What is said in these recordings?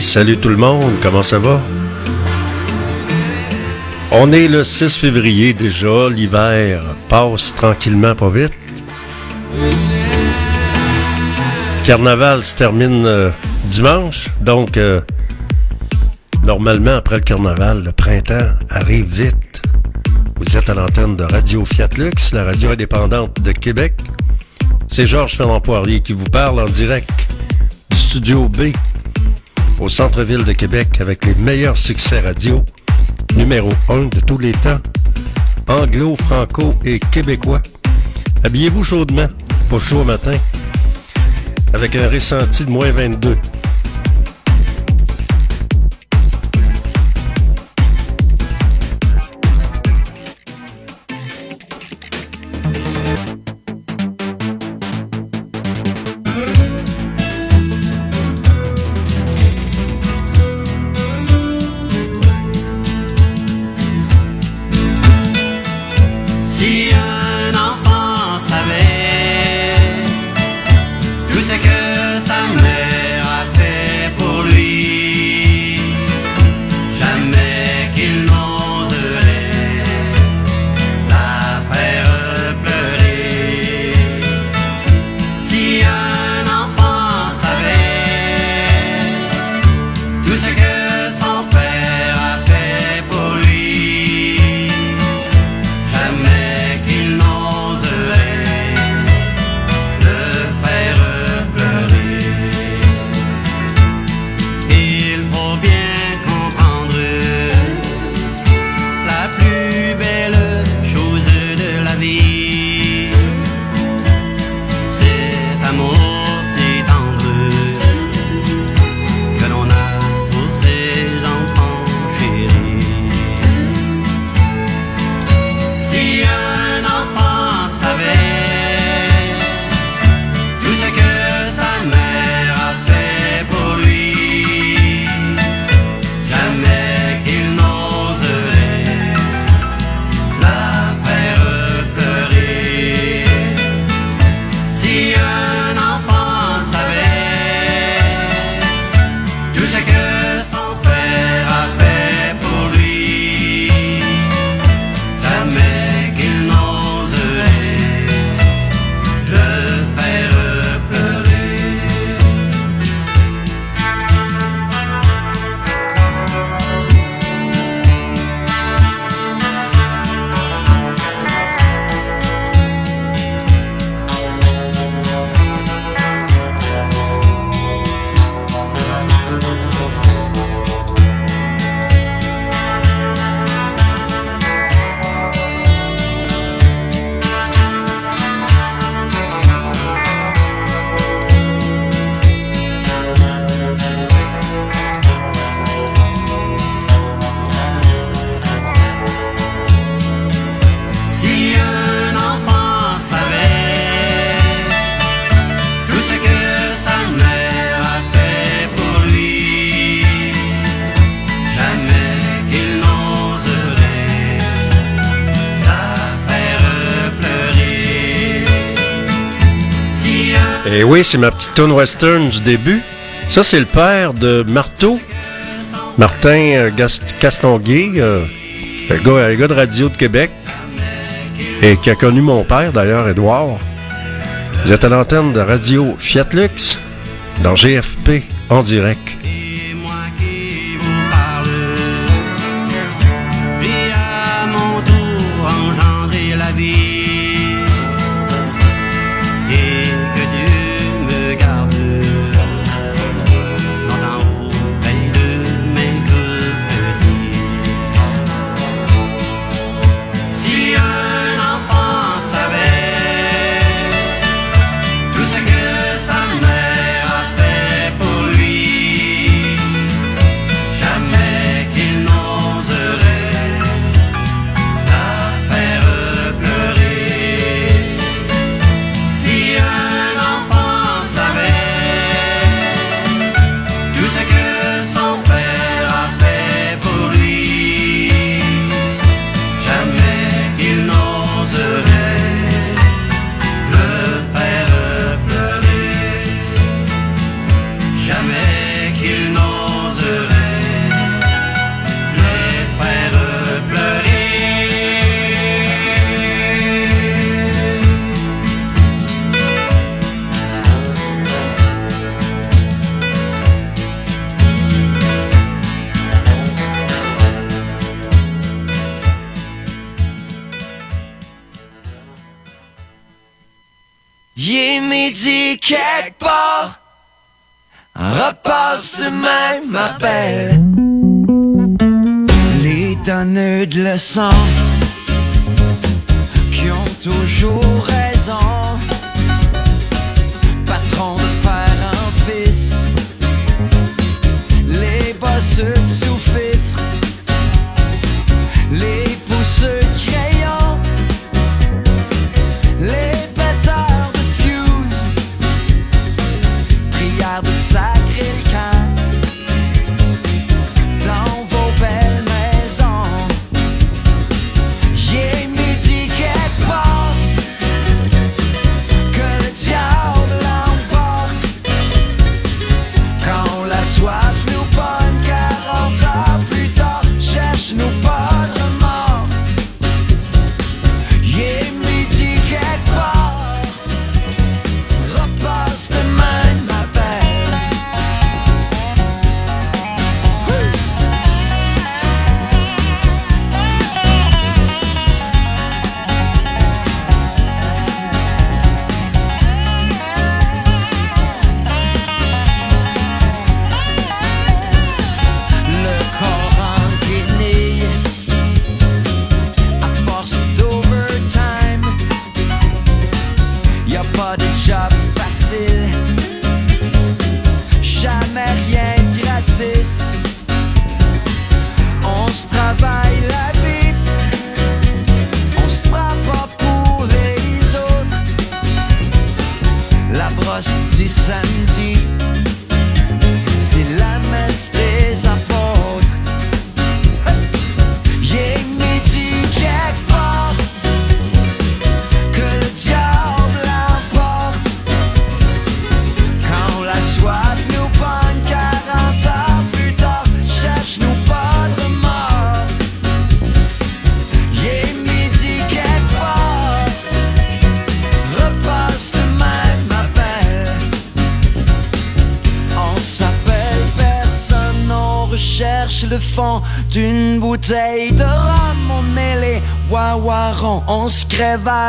Salut tout le monde, comment ça va? On est le 6 février déjà, l'hiver passe tranquillement pas vite. Carnaval se termine euh, dimanche, donc euh, normalement après le carnaval, le printemps arrive vite. Vous êtes à l'antenne de Radio Fiat Lux, la radio indépendante de Québec. C'est Georges Fernand Poirier qui vous parle en direct du studio B au centre-ville de Québec avec les meilleurs succès radio, numéro 1 de tous les temps, anglo, franco et québécois. Habillez-vous chaudement, pas chaud au matin, avec un ressenti de moins 22. C'est ma petite tune western du début. Ça, c'est le père de Marteau, Martin euh, Castonguay, euh, gars, gars de radio de Québec, et qui a connu mon père, d'ailleurs, Edouard. Vous êtes à l'antenne de Radio Fiat Lux, dans GFP, en direct. Il est midi quelque part, repasse demain ma belle. Les donneurs de leçons qui ont toujours raison. rêve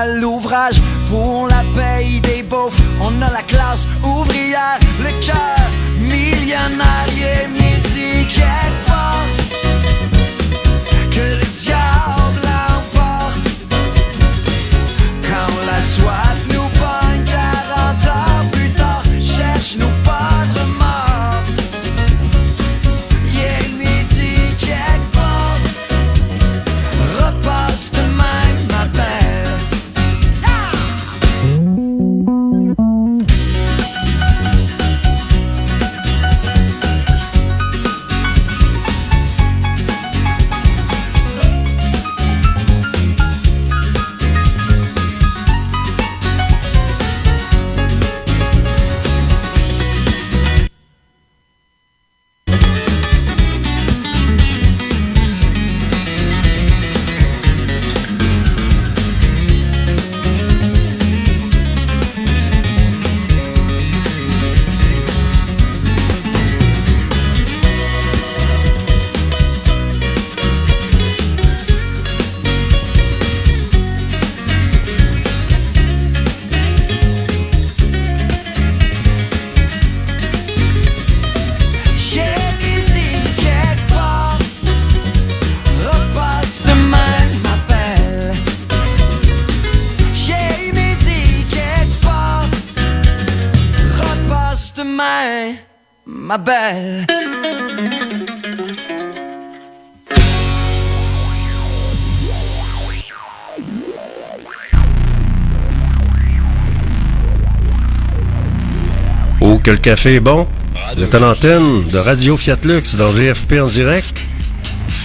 le café est bon. Vous êtes à l'antenne de Radio Fiat Lux dans GFP en direct.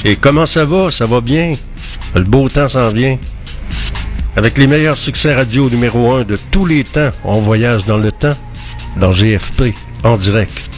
Et comment ça va? Ça va bien? Le beau temps s'en vient. Avec les meilleurs succès radio numéro 1 de tous les temps, on voyage dans le temps dans GFP en direct.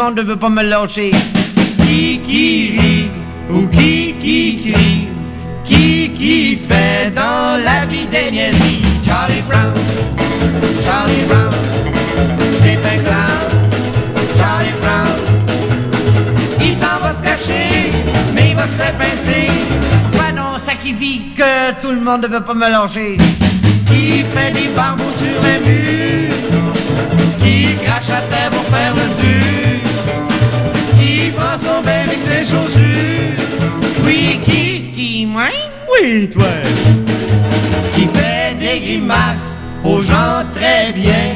Monde ne veut pas me lâcher? Qui qui rit ou qui qui crie? Qui qui fait dans la vie des niaiseries? Charlie Brown, Charlie Brown, c'est un clown. Charlie Brown, il s'en va se cacher, mais il va se faire pincer. Quoi non, ça qui vit que tout le monde ne veut pas me lâcher. Qui fait des barbeaux sur les murs, qui crache à terre pour faire le dur, qui prend son bain avec ses chaussures. Oui, qui, qui, moi? Oui, toi. Qui fait des grimaces aux gens très bien,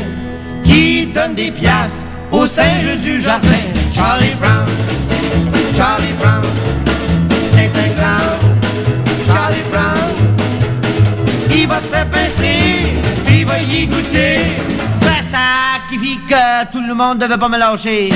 qui donne des piastres aux singes du jardin. Charlie Brown, Charlie Brown, c'est un clown. Charlie Brown, il va se faire pincer, puis il va y goûter. Ben ça qui vit que tout le monde ne veut pas me lâcher.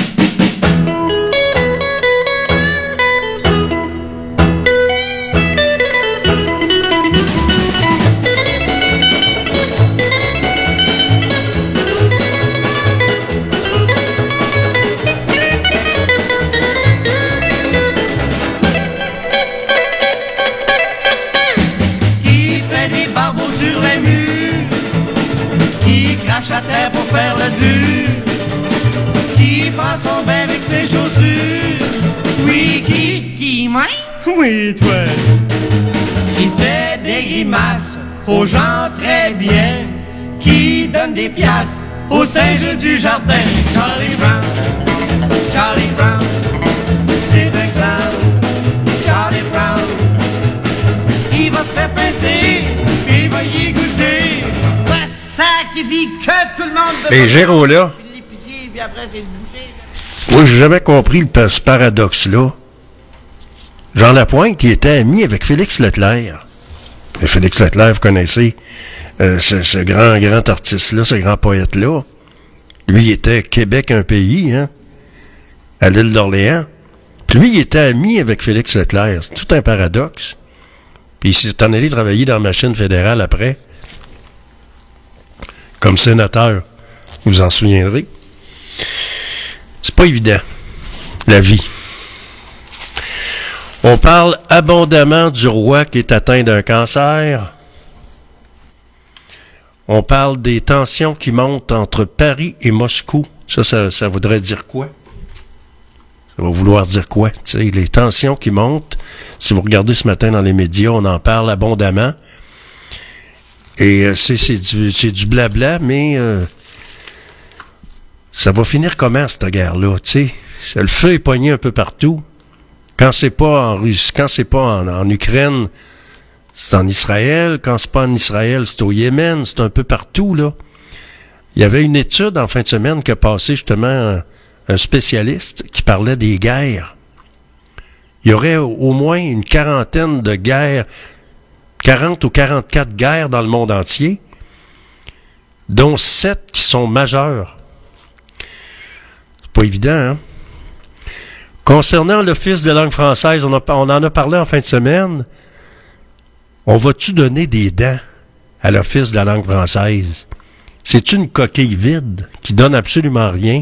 Terre pour faire le dur, qui passe son bain avec ses chaussures? Oui, qui, qui, moi? Oui, toi. Qui fait des grimaces aux gens très bien, qui donne des piastres aux singes du jardin. Charlie Brown, Charlie Brown, c'est un clown. Charlie Brown, il va se faire pincer, qui vit que tout le monde Les boucher. Moi, j'ai jamais compris le ce paradoxe-là. Jean Lapointe, il était ami avec Félix Leclerc. Et Félix Leclerc, vous connaissez euh, ce, ce grand, grand artiste-là, ce grand poète-là. Lui, il était Québec un pays, hein, à l'île d'Orléans. Puis lui, il était ami avec Félix Leclerc. C'est tout un paradoxe. Puis il s'est en allé travailler dans la machine fédérale après, comme sénateur. Vous vous en souviendrez. C'est pas évident, la vie. On parle abondamment du roi qui est atteint d'un cancer. On parle des tensions qui montent entre Paris et Moscou. Ça, ça, ça voudrait dire quoi? Ça va vouloir dire quoi? Tu sais, les tensions qui montent. Si vous regardez ce matin dans les médias, on en parle abondamment. Et euh, c'est c'est du, c'est du blabla, mais euh, ça va finir comment, cette guerre-là? Tu sais, le feu est pogné un peu partout. Quand c'est pas en Russie, quand c'est pas en, Ukraine, c'est en Israël. Quand c'est pas en Israël, c'est au Yémen. C'est un peu partout, là. Il y avait une étude en fin de semaine qui a passé justement un, spécialiste qui parlait des guerres. Il y aurait au, au moins une quarantaine de guerres, 40 ou 44 guerres dans le monde entier, dont 7 qui sont majeures. C'est pas évident, hein? Concernant l'Office de langue française, on, on en a parlé en fin de semaine. On va-tu donner des dents à l'Office de la langue française? C'est une coquille vide qui donne absolument rien.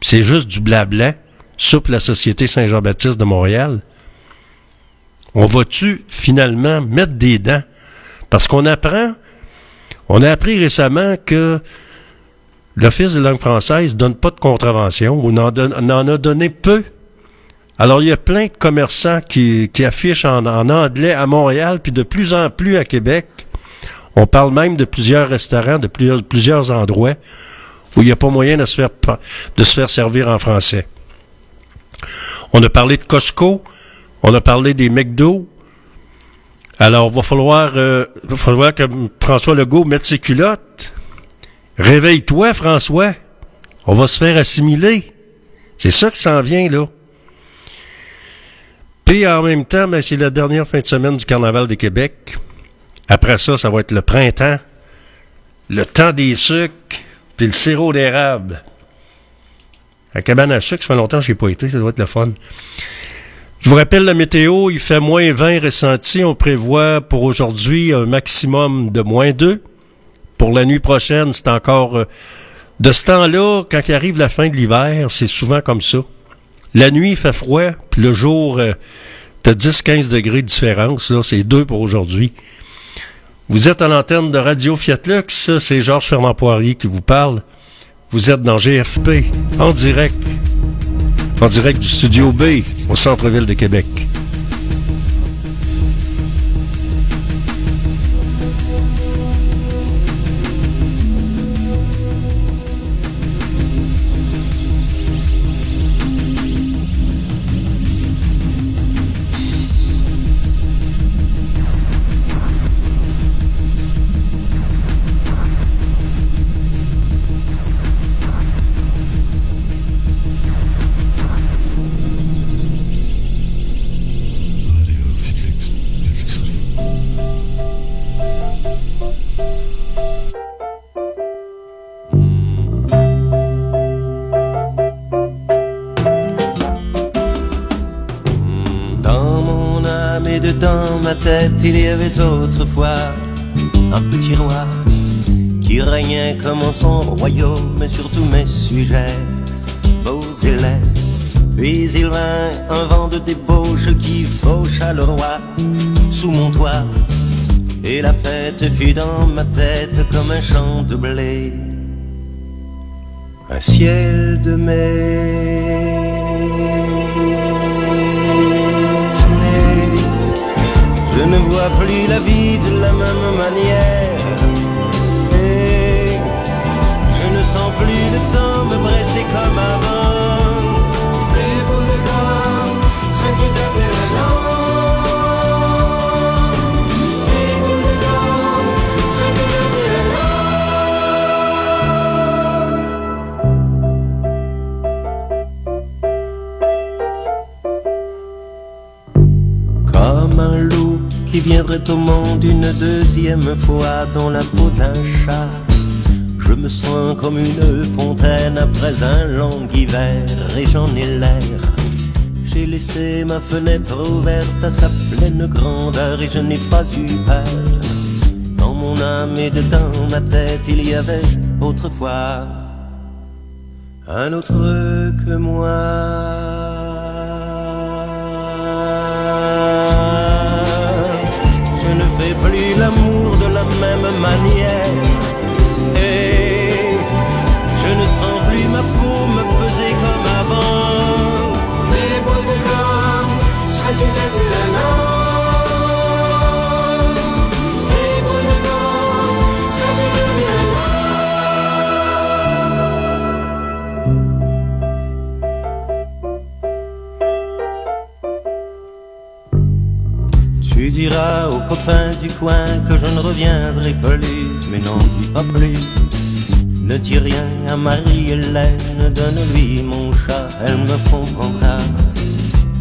C'est juste du blabla, soupe la Société Saint-Jean-Baptiste de Montréal. On va-tu finalement mettre des dents? Parce qu'on apprend, on a appris récemment que l'Office de langue française donne pas de contravention ou n'en a donné peu. Alors, il y a plein de commerçants qui, affichent en, anglais à Montréal, puis de plus en plus à Québec. On parle même de plusieurs restaurants, de plusieurs, endroits où il n'y a pas moyen de se faire servir en français. On a parlé de Costco, on a parlé des McDo. Alors, va falloir, euh, va falloir que François Legault mette ses culottes. Réveille-toi, François. On va se faire assimiler. C'est ça qui s'en vient, là. Puis en même temps, ben, c'est la dernière fin de semaine du Carnaval de Québec. Après ça, ça va être le printemps, le temps des sucres, puis le sirop d'érable. La cabane à sucre, ça fait longtemps que je n'y ai pas été, ça doit être le fun. Je vous rappelle la météo, il fait moins 20 ressenti. On prévoit pour aujourd'hui un maximum de moins 2. Pour la nuit prochaine, c'est encore... Euh, de ce temps-là, quand il arrive la fin de l'hiver, c'est souvent comme ça. La nuit, il fait froid, puis le jour, euh, t'as 10-15 degrés de différence. Là, c'est deux pour aujourd'hui. Vous êtes à l'antenne de Radio Fiat Lux. C'est Georges Fernand Poirier qui vous parle. Vous êtes dans GFP, en direct. En direct du Studio B, au centre-ville de Québec. Royaume sur tous mes sujets, beaux élèves. Puis il vint un vent de débauche qui faucha le roi sous mon toit. Et la fête fut dans ma tête comme un champ de blé, un ciel de mai. Je ne vois plus la vie de la même manière. Plus le temps me presser comme avant. Les bouts de gomme sont devenus un Les bouts de gomme sont devenus un Comme un loup qui viendrait au monde une deuxième fois dans la peau d'un chat. Je me sens comme une fontaine après un long hiver et j'en ai l'air. J'ai laissé ma fenêtre ouverte à sa pleine grandeur et je n'ai pas eu peur. Dans mon âme et dedans ma tête, il y avait autrefois un autre que moi. Copains du coin que je ne reviendrai plus, mais n'en dis pas plus. Ne dis rien à Marie-Hélène, donne-lui mon chat, elle me comprendra.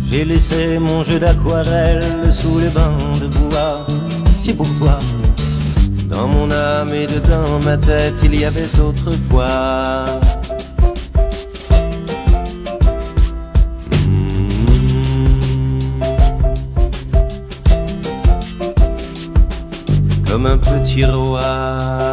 J'ai laissé mon jeu d'aquarelle sous les bancs de bois, c'est pour toi. Dans mon âme et dedans ma tête, il y avait autrefois un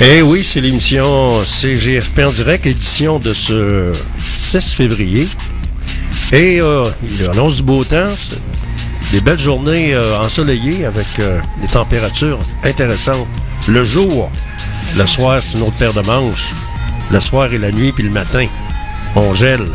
Eh oui, c'est l'émission CGFP en direct, édition de ce 6 février. Et euh, il annonce du beau temps, des belles journées euh, ensoleillées avec euh, des températures intéressantes. Le jour, le soir, c'est une autre paire de manches. Le soir et la nuit, puis le matin, on gèle.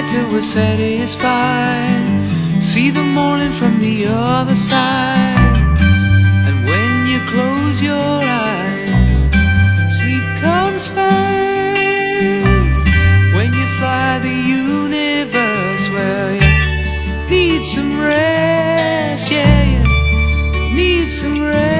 night till we're satisfied. See the morning from the other side. And when you close your eyes, sleep comes first. When you fly the universe, well, you need some rest. Yeah, you need some rest.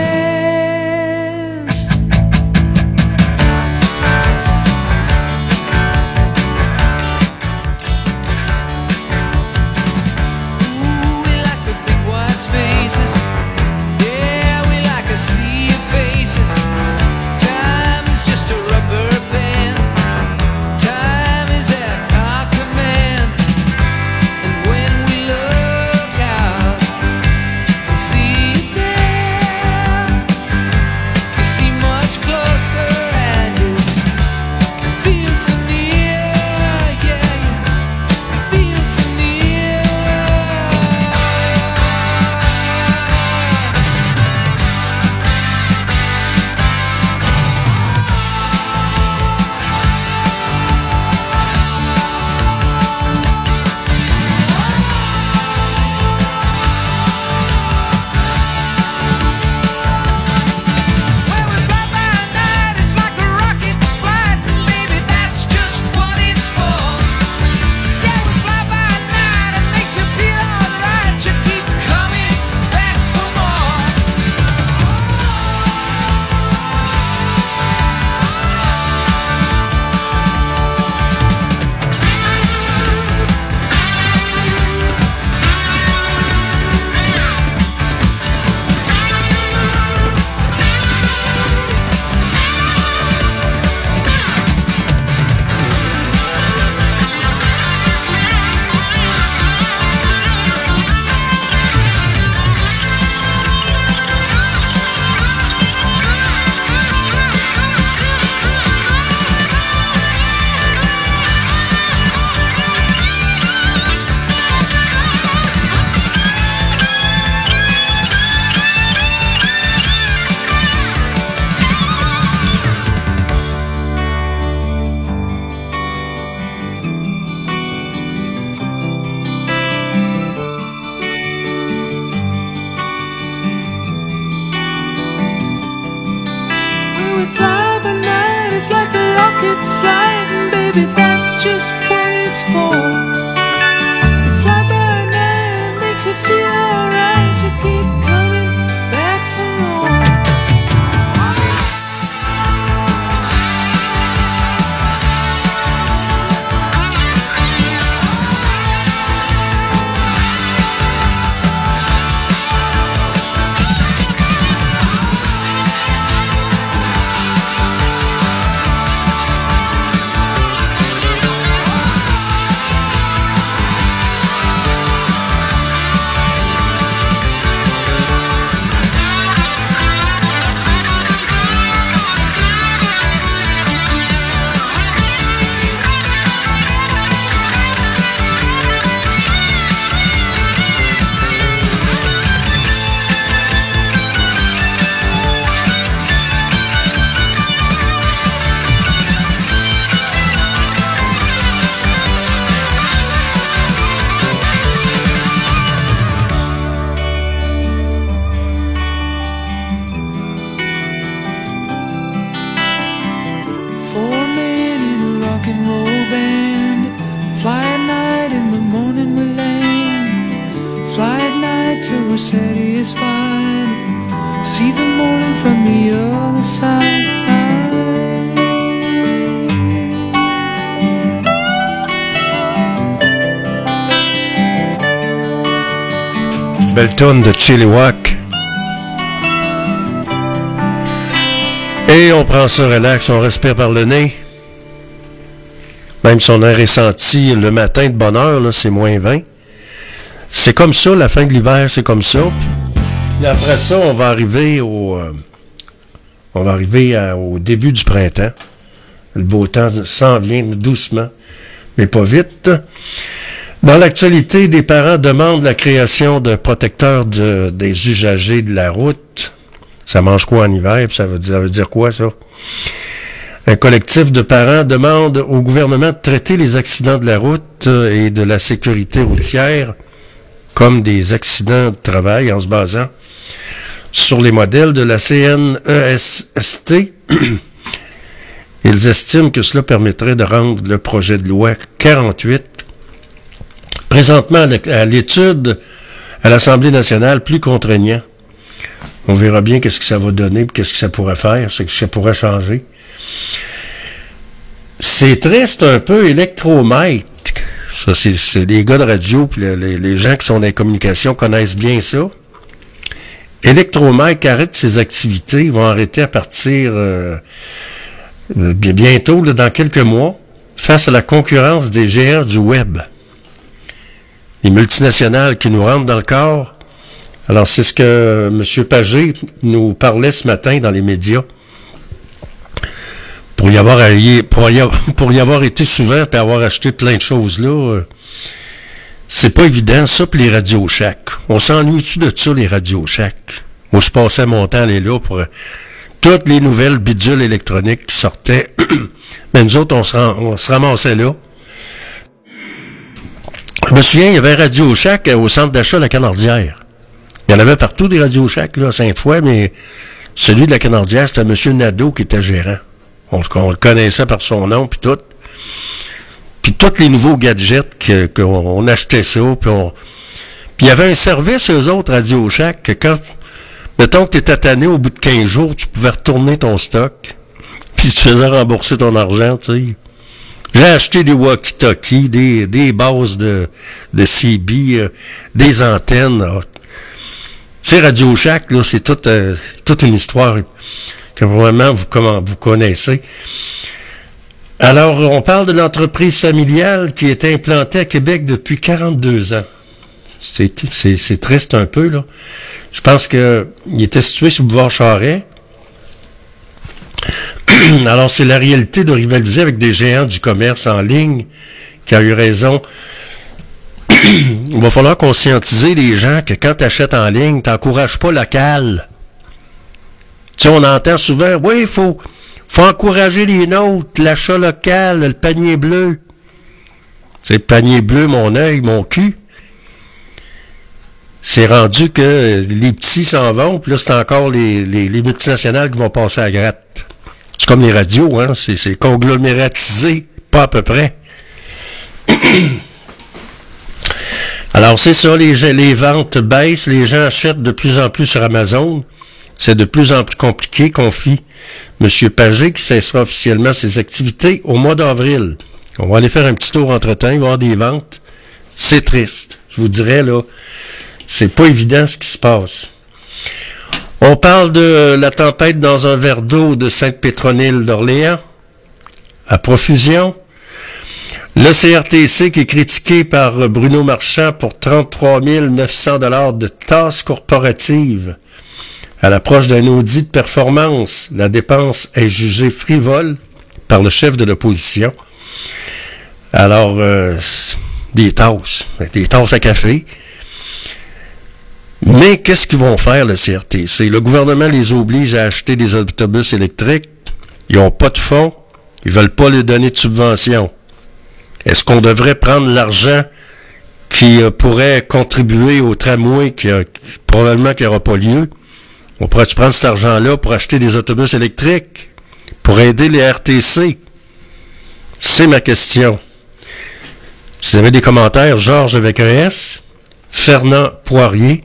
Belle tonne de Chilliwack. Et on prend ça relax, on respire par le nez. Même si on a ressenti le matin de bonne heure, c'est moins 20. C'est comme ça, la fin de l'hiver, c'est comme ça. Après ça, on va arriver euh, au début du printemps. Le beau temps s'en vient doucement, mais pas vite. Dans l'actualité, des parents demandent la création d'un protecteur de- des usagers de la route. Ça mange quoi en hiver? Ça veut dire, ça veut dire quoi, ça? Un collectif de parents demande au gouvernement de traiter les accidents de la route euh, et de la sécurité routière comme des accidents de travail en se basant sur les modèles de la CNESST. Ils estiment que cela permettrait de rendre le projet de loi 48 présentement à l'é- à l'étude à l'Assemblée nationale plus contraignant. On verra bien qu'est-ce que ça va donner, qu'est-ce que ça pourrait faire, ce que ça pourrait changer. C'est triste un peu, électromètre. Ça, c'est, les gars de radio, puis le- les, gens qui sont dans les communications connaissent bien ça. Électromètre arrête ses activités, ils vont arrêter à partir euh, euh, bien- bientôt, là, dans quelques mois, face à la concurrence des géants du web. Les multinationales qui nous rentrent dans le corps. Alors, c'est ce que M. Pagé nous parlait ce matin dans les médias. Pour y avoir, pour y avoir, pour y avoir été souvent et avoir acheté plein de choses là, euh, c'est pas évident, ça, puis les radios chaque. On s'ennuie-tu de ça, les radios chaque? Moi, je passais mon temps à aller là pour euh, toutes les nouvelles bidules électroniques qui sortaient. Mais nous autres, on se ramassait là. Je me souviens, il y avait Radio Shack euh, au centre d'achat la Canardière. Il y en avait partout des Radio Shack, là, à Sainte-Foy, mais celui de la Canardière, c'était M. Nadeau qui était gérant. On, le- on le connaissait par son nom, puis tout. Puis tous les nouveaux gadgets que- qu'on on achetait ça, puis on... Puis il y avait un service, eux autres, Radio Shack, que quand... Mettons que tu étais tanné, au bout de 15 jours, tu pouvais retourner ton stock, puis tu faisais rembourser ton argent, tu sais. J'ai acheté des walkie-talkies, des, des bases de, de CB, euh, des antennes. ah. Sais, Radio Shack, là, c'est toute, euh, toute une histoire que vraiment vous, vous connaissez. Alors, on parle de l'entreprise familiale qui est implantée à Québec depuis 42 ans. C'est, c'est, c'est triste un peu, là. Je pense que il était situé sur le boulevard Charret. Alors, c'est la réalité de rivaliser avec des géants du commerce en ligne qui a eu raison. Il va falloir conscientiser les gens que quand tu achètes en ligne, tu n'encourages pas local. Tu sais, on entend souvent, oui, il faut, faut encourager les nôtres, l'achat local, le panier bleu. C'est panier bleu, mon œil, mon cul. C'est rendu que les petits s'en vont, puis là, c'est encore les, les, les multinationales qui vont passer à gratte. C'est comme les radios, hein? C'est, conglomératisé, pas à peu près. Alors, c'est ça, les, les ventes baissent, les gens achètent de plus en plus sur Amazon. C'est de plus en plus compliqué, confie M. Pagé, qui cessera officiellement ses activités au mois d'avril. On va aller faire un petit tour entre-temps, avoir des ventes. C'est triste. Je vous dirais, là, c'est pas évident ce qui se passe. On parle de la tempête dans un verre d'eau de Sainte-Pétronille d'Orléans, à profusion. Le CRTC qui est critiqué par Bruno Marchand pour 33 900 dollars de tasses corporatives. À l'approche d'un audit de performance, la dépense est jugée frivole par le chef de l'opposition. Alors, euh, des tasses, des tasses à café. Mais qu'est-ce qu'ils vont faire, le CRTC? Le gouvernement les oblige à acheter des autobus électriques. Ils n'ont pas de fonds. Ils veulent pas les donner de subvention. Est-ce qu'on devrait prendre l'argent qui euh, pourrait contribuer au tramway qui, qui- probablement qui n'aura pas lieu? On pourrait-tu prendre cet argent-là pour acheter des autobus électriques? Pour aider les RTC? C'est ma question. Si vous avez des commentaires, Georges avec un S, Fernand Poirier,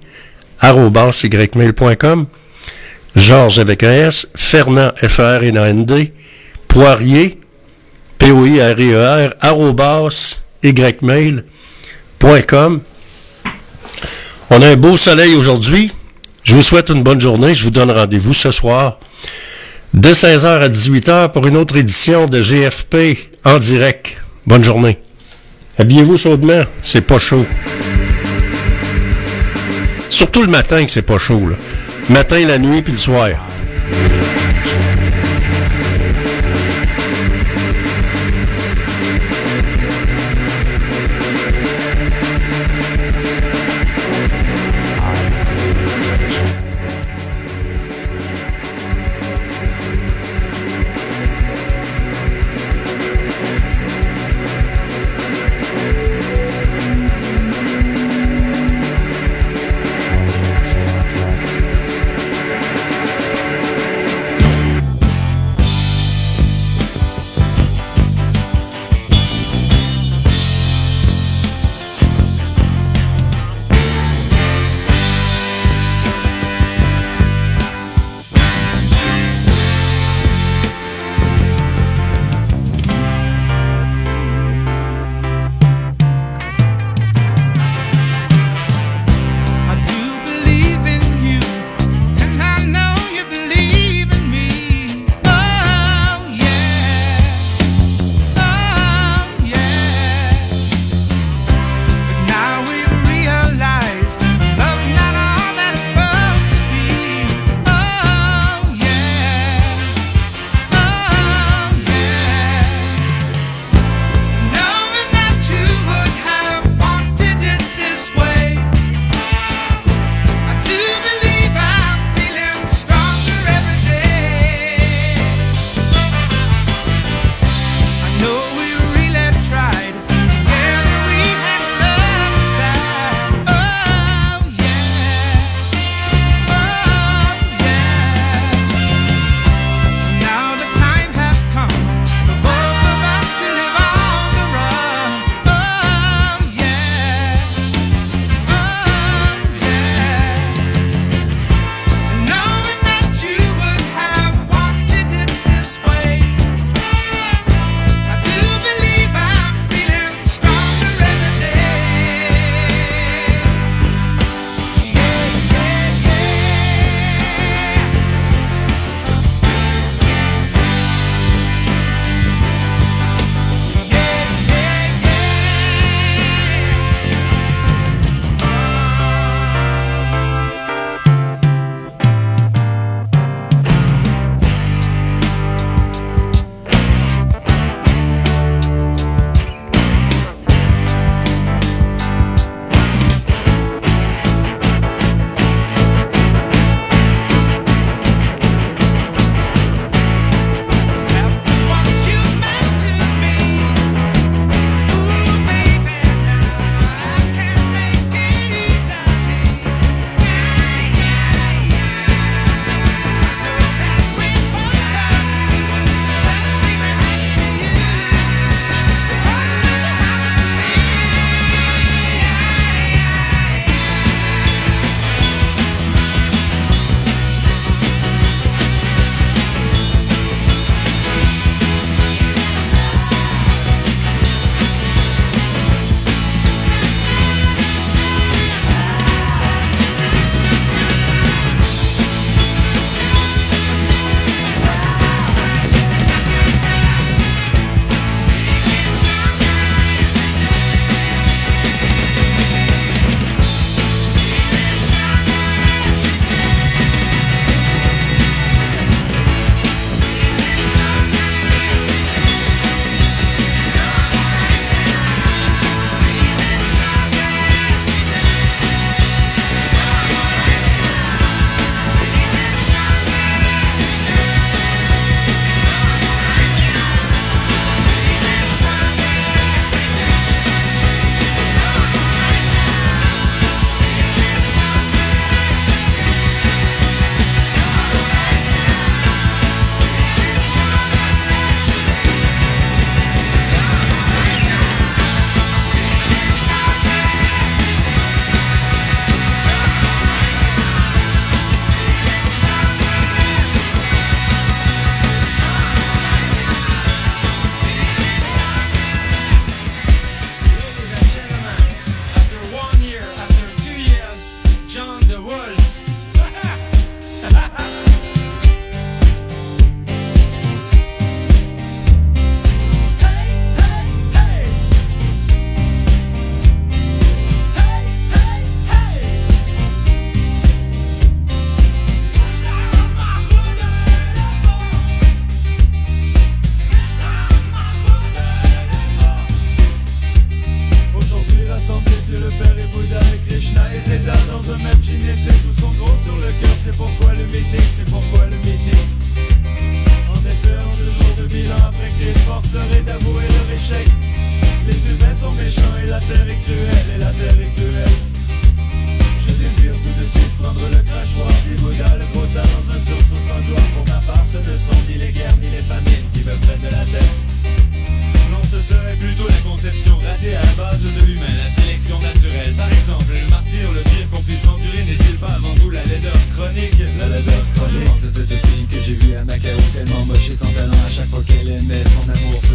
arrobasygmail.com, Georges avec un S, Fernand, F-R-N-A-N-D, Poirier, P-O-I-R-E-R, arrobas, ymail.com. On a un beau soleil aujourd'hui. Je vous souhaite une bonne journée. Je vous donne rendez-vous ce soir de 16h à 18h pour une autre édition de GFP en direct. Bonne journée. Habillez-vous chaudement, c'est pas chaud. Surtout le matin que c'est pas chaud. Là. Matin, la nuit, puis le soir.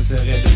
serait